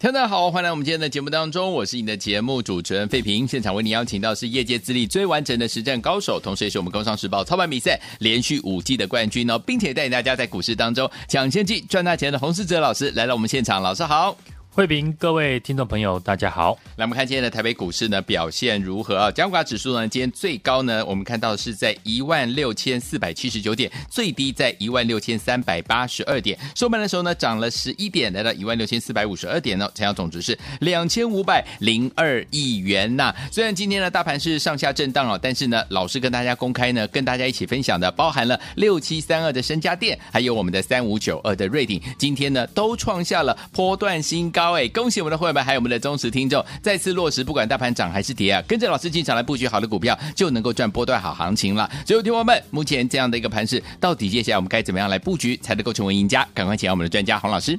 听众大家好，欢迎来我们今天的节目当中，我是你的节目主持人费平。现场为你邀请到是业界资历最完整的实战高手，同时也是我们工商时报操盘比赛连续五季的冠军哦，并且带领大家在股市当中抢先机赚大钱的洪世哲老师来到我们现场，老师好。慧平，各位听众朋友，大家好。来，我们看今天的台北股市呢表现如何啊？加权指数呢今天最高呢，我们看到是在一万六千四百七十九点，最低在一万六千三百八十二点。收盘的时候呢，涨了十一点，来到一万六千四百五十二点呢。成交总值是两千五百零二亿元呐。虽然今天呢大盘是上下震荡哦，但是呢，老师跟大家公开呢，跟大家一起分享的，包含了六七三二的身家电，还有我们的三五九二的瑞鼎，今天呢都创下了波段新高。哎，恭喜我们的会员们，还有我们的忠实听众，再次落实，不管大盘涨还是跌啊，跟着老师进场来布局好的股票，就能够赚波段好行情了。所有，听众们，目前这样的一个盘势，到底接下来我们该怎么样来布局，才能够成为赢家？赶快请我们的专家洪老师。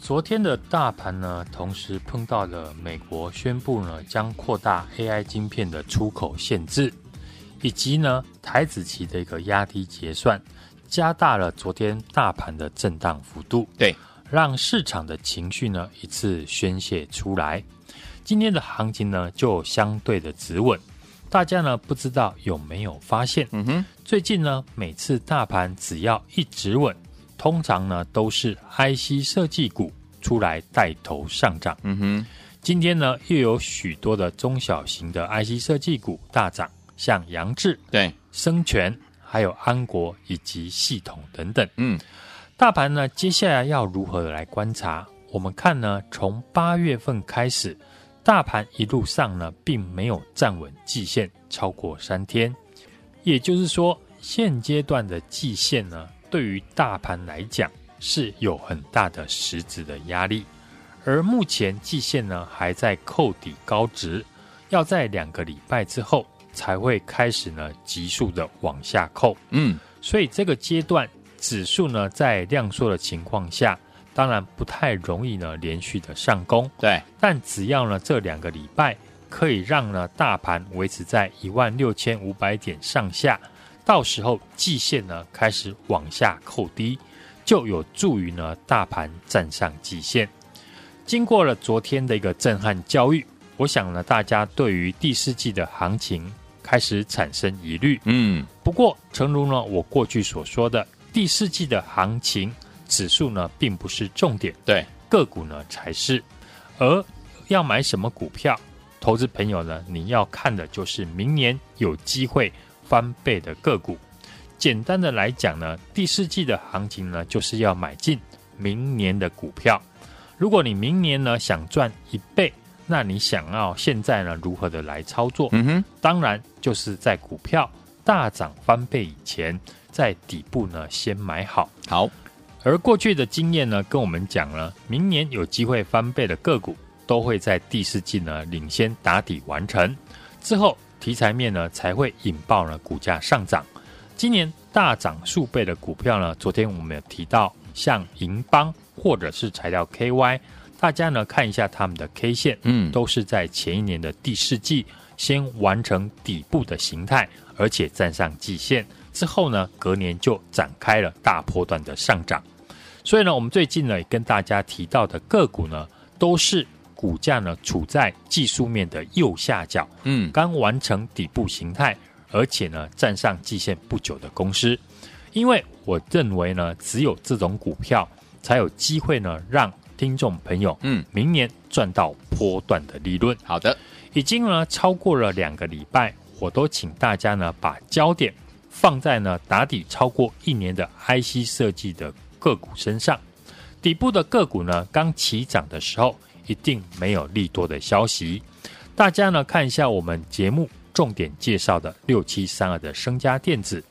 昨天的大盘呢，同时碰到了美国宣布呢，将扩大 AI 晶片的出口限制，以及呢台子期的一个压低结算，加大了昨天大盘的震荡幅度。对。让市场的情绪呢一次宣泄出来，今天的行情呢就相对的止稳。大家呢不知道有没有发现？嗯哼，最近呢每次大盘只要一止稳，通常呢都是 IC 设计股出来带头上涨。嗯哼，今天呢又有许多的中小型的 IC 设计股大涨，像扬智、对、生全、还有安国以及系统等等。嗯。大盘呢，接下来要如何来观察？我们看呢，从八月份开始，大盘一路上呢，并没有站稳季线超过三天，也就是说，现阶段的季线呢，对于大盘来讲是有很大的实质的压力。而目前季线呢，还在扣底高值，要在两个礼拜之后才会开始呢，急速的往下扣。嗯，所以这个阶段。指数呢，在量缩的情况下，当然不太容易呢连续的上攻。对，但只要呢这两个礼拜可以让呢大盘维持在一万六千五百点上下，到时候季线呢开始往下扣低，就有助于呢大盘站上季线。经过了昨天的一个震撼教育，我想呢大家对于第四季的行情开始产生疑虑。嗯，不过诚如呢我过去所说的。第四季的行情指数呢，并不是重点，对个股呢才是。而要买什么股票，投资朋友呢，你要看的就是明年有机会翻倍的个股。简单的来讲呢，第四季的行情呢，就是要买进明年的股票。如果你明年呢想赚一倍，那你想要现在呢如何的来操作？嗯哼，当然就是在股票大涨翻倍以前。在底部呢，先买好。好，而过去的经验呢，跟我们讲了，明年有机会翻倍的个股，都会在第四季呢领先打底完成，之后题材面呢才会引爆呢股价上涨。今年大涨数倍的股票呢，昨天我们有提到，像银邦或者是材料 KY，大家呢看一下他们的 K 线，嗯，都是在前一年的第四季先完成底部的形态，而且站上季线。之后呢，隔年就展开了大波段的上涨，所以呢，我们最近呢也跟大家提到的个股呢，都是股价呢处在技术面的右下角，嗯，刚完成底部形态，而且呢站上季线不久的公司，因为我认为呢，只有这种股票才有机会呢，让听众朋友，嗯，明年赚到波段的利润。好的，已经呢超过了两个礼拜，我都请大家呢把焦点。放在呢打底超过一年的 IC 设计的个股身上，底部的个股呢刚起涨的时候，一定没有利多的消息。大家呢看一下我们节目重点介绍的六七三二的升佳电子，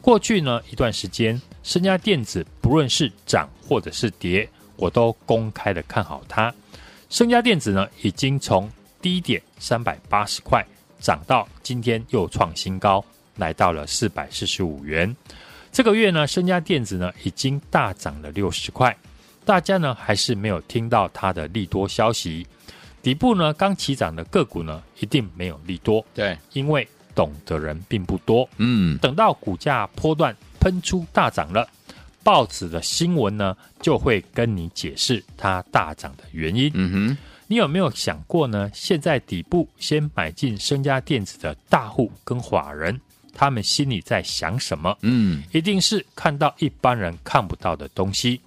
过去呢一段时间，升家电子不论是涨或者是跌，我都公开的看好它。升家电子呢已经从低点三百八十块涨到今天又创新高。来到了四百四十五元，这个月呢，升佳电子呢已经大涨了六十块，大家呢还是没有听到它的利多消息。底部呢刚起涨的个股呢，一定没有利多，对，因为懂的人并不多。嗯，等到股价波段喷出大涨了，报纸的新闻呢就会跟你解释它大涨的原因。嗯哼，你有没有想过呢？现在底部先买进升佳电子的大户跟法人，他们心里在想什么？嗯，一定是看到一般人看不到的东西，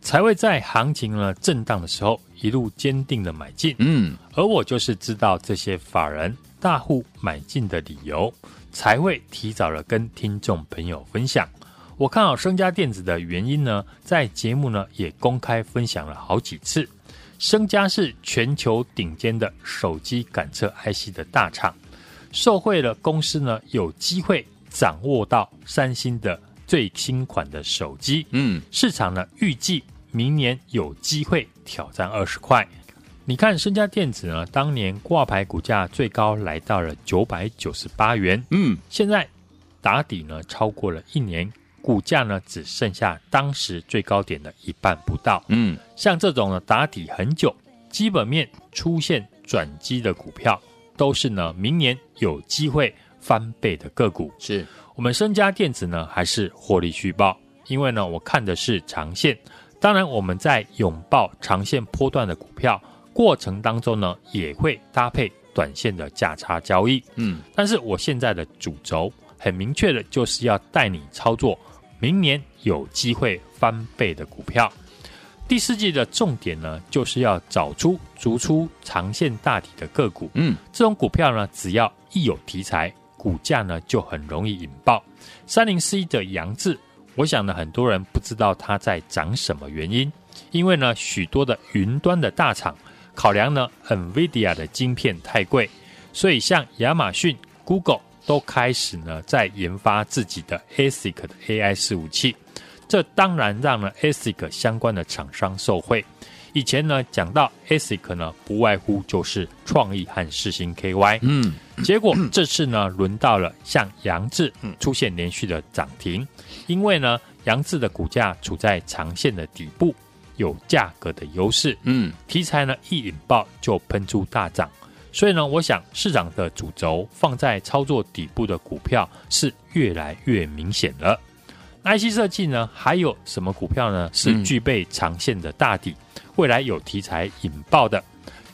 才会在行情呢震荡的时候一路坚定的买进。嗯，而我就是知道这些法人大户买进的理由，才会提早的跟听众朋友分享。我看好升家电子的原因呢，在节目呢也公开分享了好几次。升家是全球顶尖的手机感测 IC 的大厂，受惠了公司呢有机会掌握到三星的最新款的手机。嗯，市场呢预计明年有机会挑战二十块。你看身家电子呢，当年挂牌股价最高来到了九百九十八元。嗯，现在打底呢超过了一年。股价呢只剩下当时最高点的一半不到。嗯，像这种呢打底很久，基本面出现转机的股票，都是呢明年有机会翻倍的个股。是我们身家电子呢还是获利续报？因为呢我看的是长线。当然我们在拥抱长线波段的股票过程当中呢，也会搭配短线的价差交易。嗯，但是我现在的主轴很明确的就是要带你操作。明年有机会翻倍的股票，第四季的重点呢，就是要找出逐出长线大底的个股。嗯，这种股票呢，只要一有题材，股价呢就很容易引爆。三零四一的杨志，我想呢，很多人不知道它在涨什么原因，因为呢，许多的云端的大厂考量呢，NVIDIA 的晶片太贵，所以像亚马逊、Google。都开始呢，在研发自己的 ASIC 的 AI 伺服器，这当然让呢 ASIC 相关的厂商受惠。以前呢讲到 ASIC 呢，不外乎就是创意和世星 KY。嗯，结果这次呢，轮到了像杨志出现连续的涨停，因为呢杨志的股价处在长线的底部，有价格的优势。嗯，题材呢一引爆就喷出大涨。所以呢，我想市场的主轴放在操作底部的股票是越来越明显了。IC 设计呢，还有什么股票呢？是具备长线的大底，未来有题材引爆的，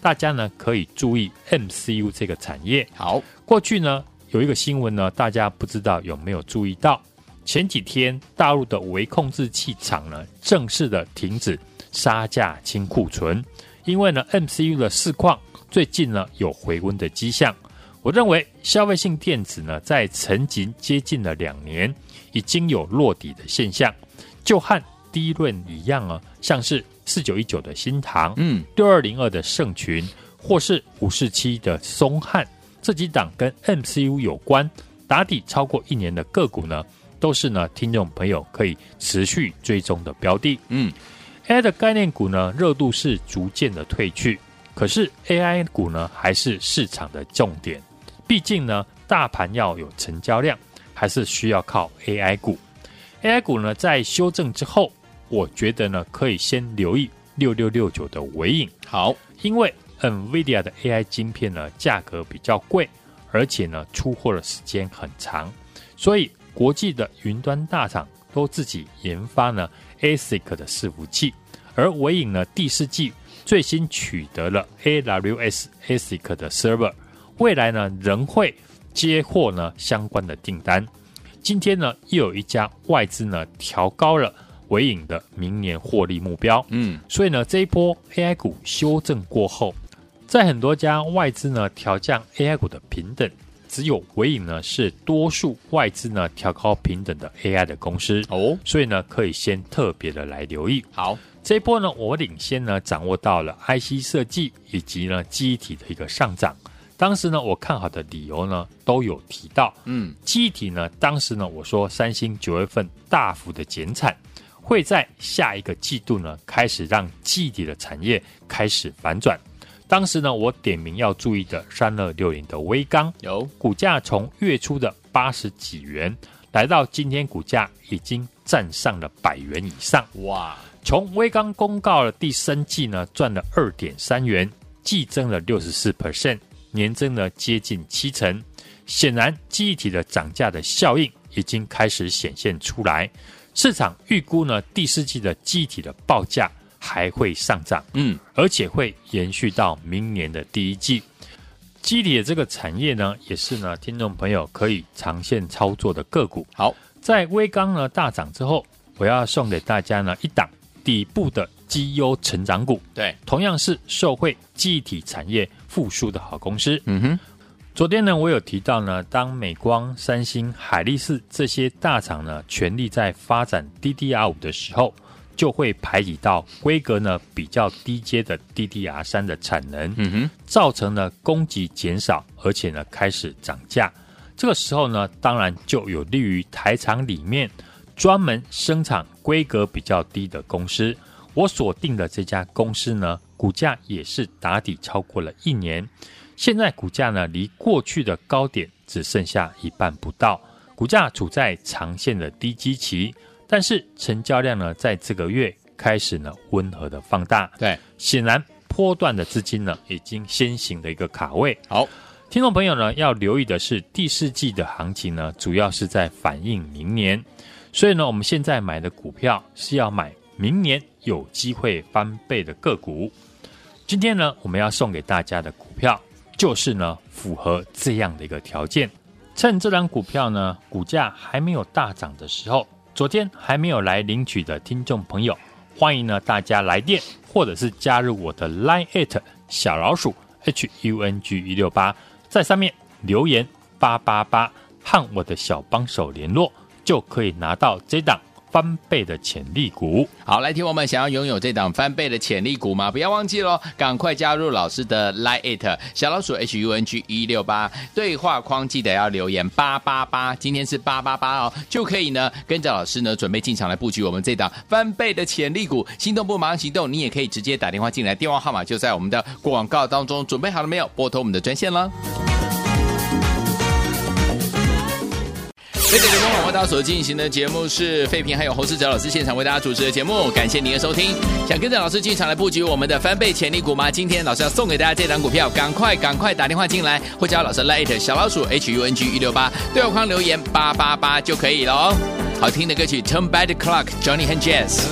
大家呢可以注意 MCU 这个产业。好，过去呢有一个新闻呢，大家不知道有没有注意到？前几天大陆的微控制器厂呢正式的停止杀价清库存，因为呢 MCU 的市况。最近呢有回温的迹象，我认为消费性电子呢在沉寂接近了两年，已经有落底的现象，就和低论一样啊，像是四九一九的新唐，嗯，六二零二的盛群，或是五四七的松汉，这几档跟 MCU 有关，打底超过一年的个股呢，都是呢听众朋友可以持续追踪的标的，嗯，AI 的概念股呢热度是逐渐的退去。可是 AI 股呢，还是市场的重点。毕竟呢，大盘要有成交量，还是需要靠 AI 股。AI 股呢，在修正之后，我觉得呢，可以先留意六六六九的尾影。好，因为 NVIDIA 的 AI 晶片呢，价格比较贵，而且呢，出货的时间很长，所以国际的云端大厂都自己研发呢 ASIC 的伺服器，而尾影呢，第四季。最新取得了 AWS ASIC 的 server，未来呢仍会接获呢相关的订单。今天呢又有一家外资呢调高了伟影的明年获利目标。嗯，所以呢这一波 AI 股修正过后，在很多家外资呢调降 AI 股的平等，只有纬颖呢是多数外资呢调高平等的 AI 的公司哦，所以呢可以先特别的来留意。好。这一波呢，我领先呢掌握到了 IC 设计以及呢记忆体的一个上涨。当时呢，我看好的理由呢都有提到。嗯，记忆体呢，当时呢我说三星九月份大幅的减产，会在下一个季度呢开始让记忆体的产业开始反转。当时呢，我点名要注意的三二六零的微钢，有股价从月初的八十几元，来到今天股价已经站上了百元以上。哇！从微钢公告了第三季呢，赚了二点三元，季增了六十四 percent，年增呢接近七成。显然，记忆体的涨价的效应已经开始显现出来。市场预估呢第四季的记忆体的报价还会上涨，嗯，而且会延续到明年的第一季。记忆体的这个产业呢，也是呢听众朋友可以长线操作的个股。好，在微刚呢大涨之后，我要送给大家呢一档底部的绩优成长股。对，同样是受惠记忆体产业复苏的好公司。嗯哼，昨天呢我有提到呢，当美光、三星、海力士这些大厂呢全力在发展 DDR 五的时候。就会排挤到规格呢比较低阶的 DDR 三的产能，嗯哼，造成呢供给减少，而且呢开始涨价。这个时候呢，当然就有利于台厂里面专门生产规格比较低的公司。我锁定的这家公司呢，股价也是打底超过了一年，现在股价呢离过去的高点只剩下一半不到，股价处在长线的低基期。但是成交量呢，在这个月开始呢温和的放大。对，显然波段的资金呢已经先行的一个卡位。好，听众朋友呢要留意的是第四季的行情呢，主要是在反映明年。所以呢，我们现在买的股票是要买明年有机会翻倍的个股。今天呢，我们要送给大家的股票就是呢符合这样的一个条件。趁这档股票呢股价还没有大涨的时候。昨天还没有来领取的听众朋友，欢迎呢大家来电，或者是加入我的 Line@ 小老鼠 H U N G 一六八，在上面留言八八八，和我的小帮手联络，就可以拿到这档。翻倍的潜力股，好，来听我们想要拥有这档翻倍的潜力股吗？不要忘记喽，赶快加入老师的 Line@ It 小老鼠 H U N G 一六八对话框，记得要留言八八八，今天是八八八哦，就可以呢跟着老师呢准备进场来布局我们这档翻倍的潜力股。心动不马上行动，你也可以直接打电话进来，电话号码就在我们的广告当中，准备好了没有？拨通我们的专线了。这个节目为大家所进行的节目是废品，还有侯世哲老师现场为大家主持的节目，感谢您的收听。想跟着老师进场来布局我们的翻倍潜力股吗？今天老师要送给大家这档股票，赶快赶快打电话进来，或加老师 Light 小老鼠 H U N G 一六八对话框留言八八八就可以了。好听的歌曲 Turn Back the Clock Johnny 和 Jazz。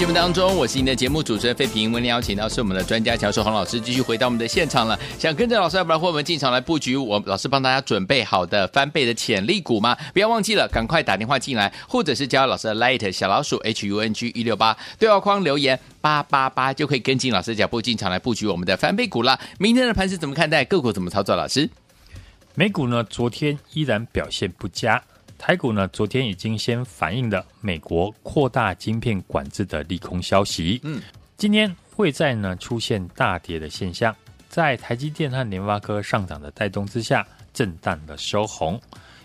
节目当中，我是您的节目主持人费平。为您邀请到是我们的专家乔授洪老师，继续回到我们的现场了。想跟着老师要不然和我们进场来布局，我老师帮大家准备好的翻倍的潜力股吗？不要忘记了，赶快打电话进来，或者是加老师的 Light 小老鼠 H U N G 一六八对话框留言八八八，就可以跟进老师的脚步进场来布局我们的翻倍股了。明天的盘是怎么看待？个股怎么操作？老师，美股呢，昨天依然表现不佳。台股呢，昨天已经先反映了美国扩大晶片管制的利空消息。嗯，今天会在呢出现大跌的现象，在台积电和联发科上涨的带动之下，震荡的收红。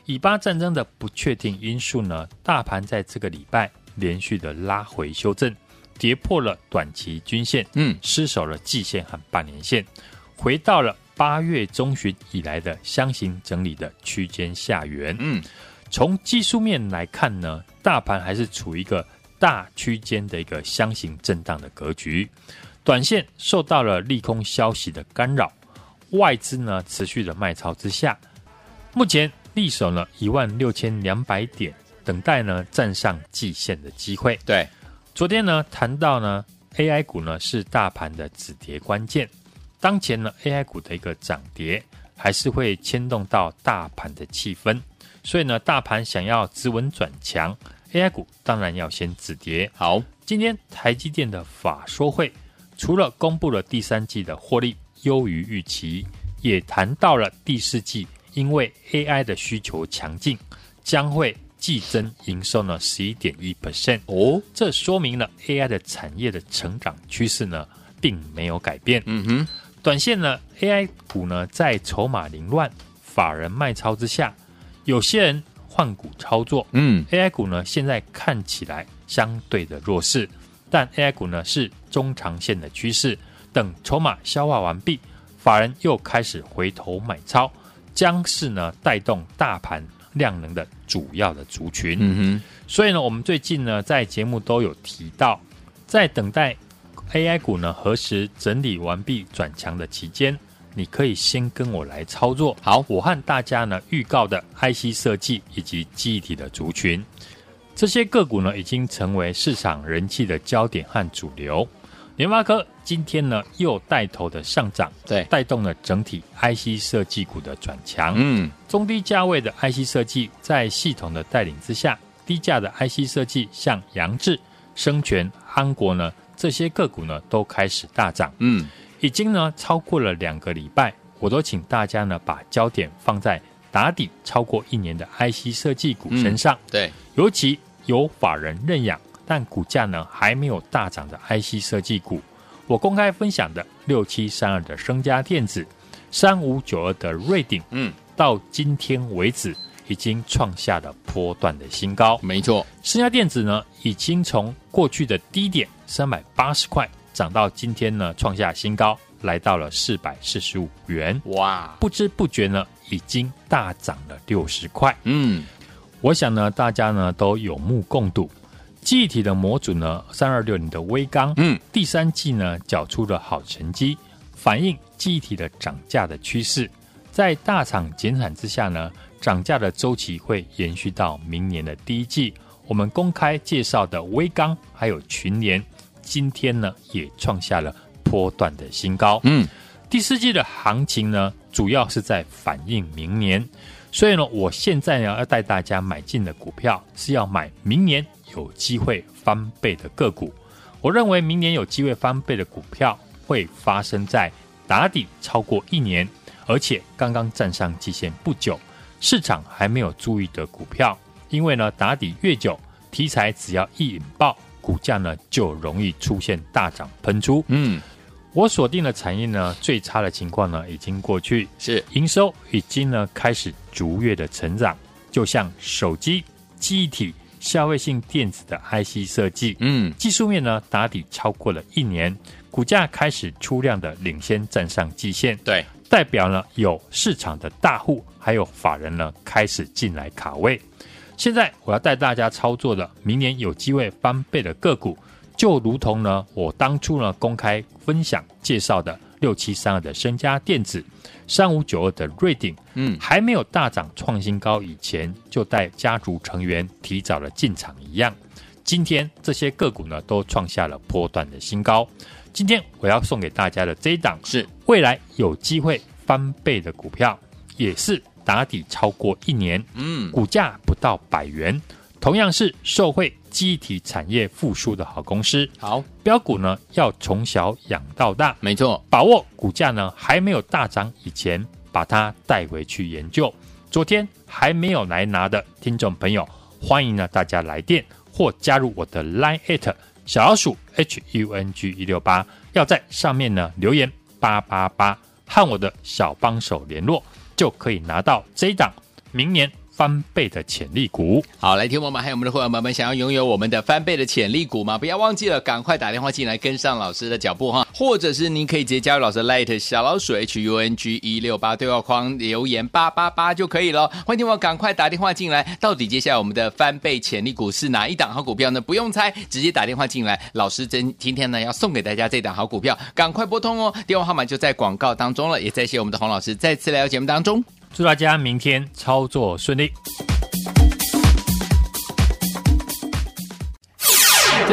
以巴战争的不确定因素呢，大盘在这个礼拜连续的拉回修正，跌破了短期均线，嗯，失守了季线和半年线，回到了八月中旬以来的箱型整理的区间下缘。嗯。从技术面来看呢，大盘还是处于一个大区间的一个箱型震荡的格局，短线受到了利空消息的干扰，外资呢持续的卖超之下，目前力守呢一万六千两百点，等待呢站上季线的机会。对，昨天呢谈到呢 AI 股呢是大盘的止跌关键，当前呢 AI 股的一个涨跌还是会牵动到大盘的气氛。所以呢，大盘想要止稳转强，AI 股当然要先止跌。好，今天台积电的法说会，除了公布了第三季的获利优于预期，也谈到了第四季因为 AI 的需求强劲，将会季增营收呢十一点一 percent。哦，这说明了 AI 的产业的成长趋势呢并没有改变。嗯哼，短线呢 AI 股呢在筹码凌乱、法人卖超之下。有些人换股操作，嗯，AI 股呢现在看起来相对的弱势，但 AI 股呢是中长线的趋势。等筹码消化完毕，法人又开始回头买超，将是呢带动大盘量能的主要的族群。嗯哼，所以呢，我们最近呢在节目都有提到，在等待 AI 股呢何时整理完毕转强的期间。你可以先跟我来操作。好，我和大家呢预告的 IC 设计以及记忆体的族群，这些个股呢已经成为市场人气的焦点和主流。联发科今天呢又带头的上涨，对，带动了整体 IC 设计股的转强。嗯，中低价位的 IC 设计在系统的带领之下，低价的 IC 设计像扬智、生全、安国呢这些个股呢都开始大涨。嗯。已经呢超过了两个礼拜，我都请大家呢把焦点放在打底超过一年的 IC 设计股身上。嗯、对，尤其有法人认养但股价呢还没有大涨的 IC 设计股，我公开分享的六七三二的升家电子、三五九二的瑞鼎，嗯，到今天为止已经创下了波段的新高。没错，升佳电子呢已经从过去的低点三百八十块。涨到今天呢，创下新高，来到了四百四十五元。哇！不知不觉呢，已经大涨了六十块。嗯，我想呢，大家呢都有目共睹，记忆体的模组呢，三二六零的微刚，嗯，第三季呢缴出了好成绩，反映记忆体的涨价的趋势。在大厂减产之下呢，涨价的周期会延续到明年的第一季。我们公开介绍的微刚还有群联。今天呢，也创下了波段的新高。嗯，第四季的行情呢，主要是在反映明年，所以呢，我现在呢要带大家买进的股票是要买明年有机会翻倍的个股。我认为明年有机会翻倍的股票会发生在打底超过一年，而且刚刚站上季线不久，市场还没有注意的股票。因为呢，打底越久，题材只要一引爆。股价呢就容易出现大涨喷出。嗯，我锁定的产业呢，最差的情况呢已经过去，是营收已经呢开始逐月的成长。就像手机、记忆体、消费性电子的 IC 设计，嗯，技术面呢打底超过了一年，股价开始出量的领先站上季线，对，代表呢有市场的大户还有法人呢开始进来卡位。现在我要带大家操作的，明年有机会翻倍的个股，就如同呢，我当初呢公开分享介绍的六七三二的身家电子，三五九二的瑞鼎，嗯，还没有大涨创新高以前，就带家族成员提早了进场一样。今天这些个股呢都创下了波段的新高。今天我要送给大家的这一档是未来有机会翻倍的股票，也是打底超过一年，嗯，股价不到百元，同样是受惠记忆体产业复苏的好公司。好，标股呢要从小养到大，没错，把握股价呢还没有大涨以前，把它带回去研究。昨天还没有来拿的听众朋友，欢迎呢大家来电或加入我的 Line at 小老鼠 H U N G 一六八，要在上面呢留言八八八，和我的小帮手联络，就可以拿到这一档。明年翻倍的潜力股，好，来听我们还有我们的会员朋友们，想要拥有我们的翻倍的潜力股吗？不要忘记了，赶快打电话进来跟上老师的脚步哈，或者是您可以直接加入老师的 Light 小老鼠 H U N G 一六八对话框留言八八八就可以了。欢迎听我赶快打电话进来，到底接下来我们的翻倍潜力股是哪一档好股票呢？不用猜，直接打电话进来，老师真今天呢要送给大家这档好股票，赶快拨通哦，电话号码就在广告当中了，也再谢我们的洪老师再次来到节目当中。祝大家明天操作顺利。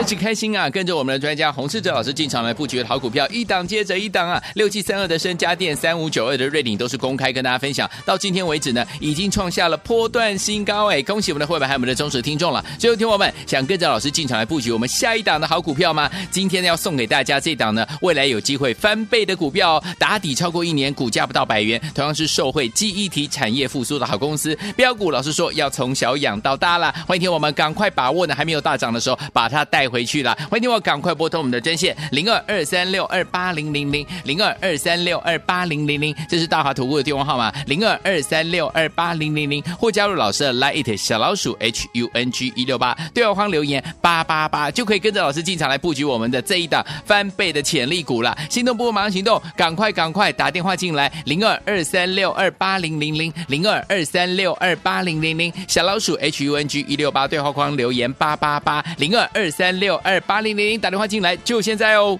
真是开心啊！跟着我们的专家洪世哲老师进场来布局的好股票，一档接着一档啊！六七三二的升佳电，三五九二的瑞鼎都是公开跟大家分享。到今天为止呢，已经创下了波段新高哎！恭喜我们的会员还有我们的忠实听众了。最后听我们想跟着老师进场来布局我们下一档的好股票吗？今天要送给大家这档呢，未来有机会翻倍的股票哦，打底超过一年，股价不到百元，同样是受惠记忆体产业复苏的好公司。标股老师说要从小养到大了，欢迎听我们赶快把握呢，还没有大涨的时候把它带。回去了，欢迎我赶快拨通我们的专线零二二三六二八零零零零二二三六二八零零零，这是大华投顾的电话号码零二二三六二八零零零，或加入老师的 Line 小老鼠 H U N G 一六八，对话框留言八八八就可以跟着老师进场来布局我们的这一档翻倍的潜力股了。心动不如马上行动，赶快赶快打电话进来零二二三六二八零零零零二二三六二八零零零，小老鼠 H U N G 一六八，对话框留言八八八零二二三。六二八零零零打电话进来，就现在哦。